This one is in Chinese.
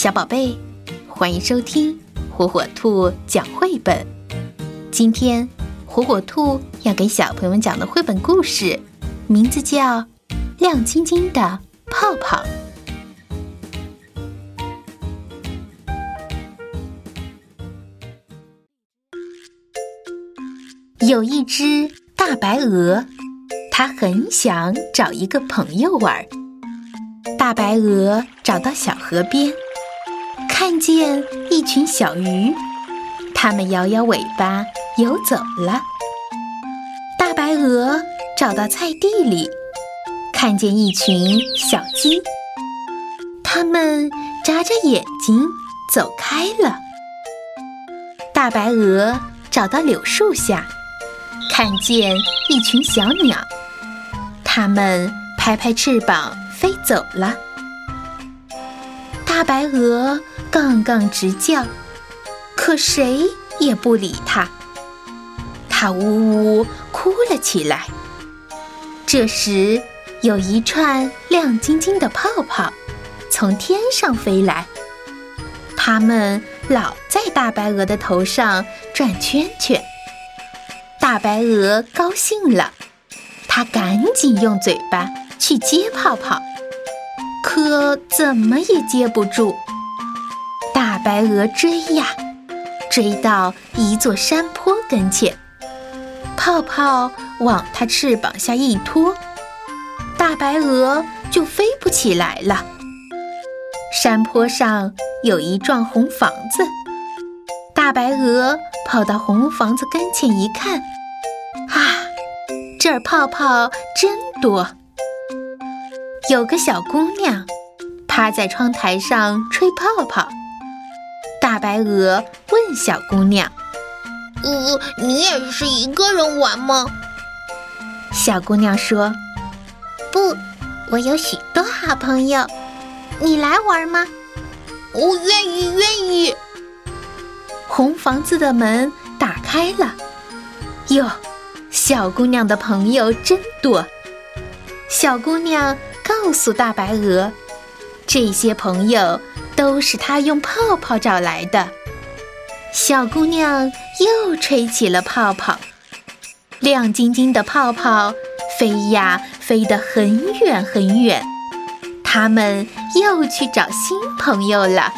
小宝贝，欢迎收听火火兔讲绘本。今天，火火兔要给小朋友们讲的绘本故事，名字叫《亮晶晶的泡泡》。有一只大白鹅，它很想找一个朋友玩。大白鹅找到小河边。看见一群小鱼，它们摇摇尾巴游走了。大白鹅找到菜地里，看见一群小鸡，它们眨眨眼睛走开了。大白鹅找到柳树下，看见一群小鸟，它们拍拍翅膀飞走了。大白鹅。杠杠直叫，可谁也不理它。它呜呜哭了起来。这时，有一串亮晶晶的泡泡从天上飞来，它们老在大白鹅的头上转圈圈。大白鹅高兴了，它赶紧用嘴巴去接泡泡，可怎么也接不住。白鹅追呀，追到一座山坡跟前，泡泡往它翅膀下一拖，大白鹅就飞不起来了。山坡上有一幢红房子，大白鹅跑到红房子跟前一看，啊，这儿泡泡真多。有个小姑娘趴在窗台上吹泡泡。大白鹅问小姑娘：“呃，你也是一个人玩吗？”小姑娘说：“不，我有许多好朋友。你来玩吗？”“我愿意，愿意。”红房子的门打开了。哟，小姑娘的朋友真多。小姑娘告诉大白鹅：“这些朋友。”都是他用泡泡找来的。小姑娘又吹起了泡泡，亮晶晶的泡泡飞呀飞得很远很远。他们又去找新朋友了。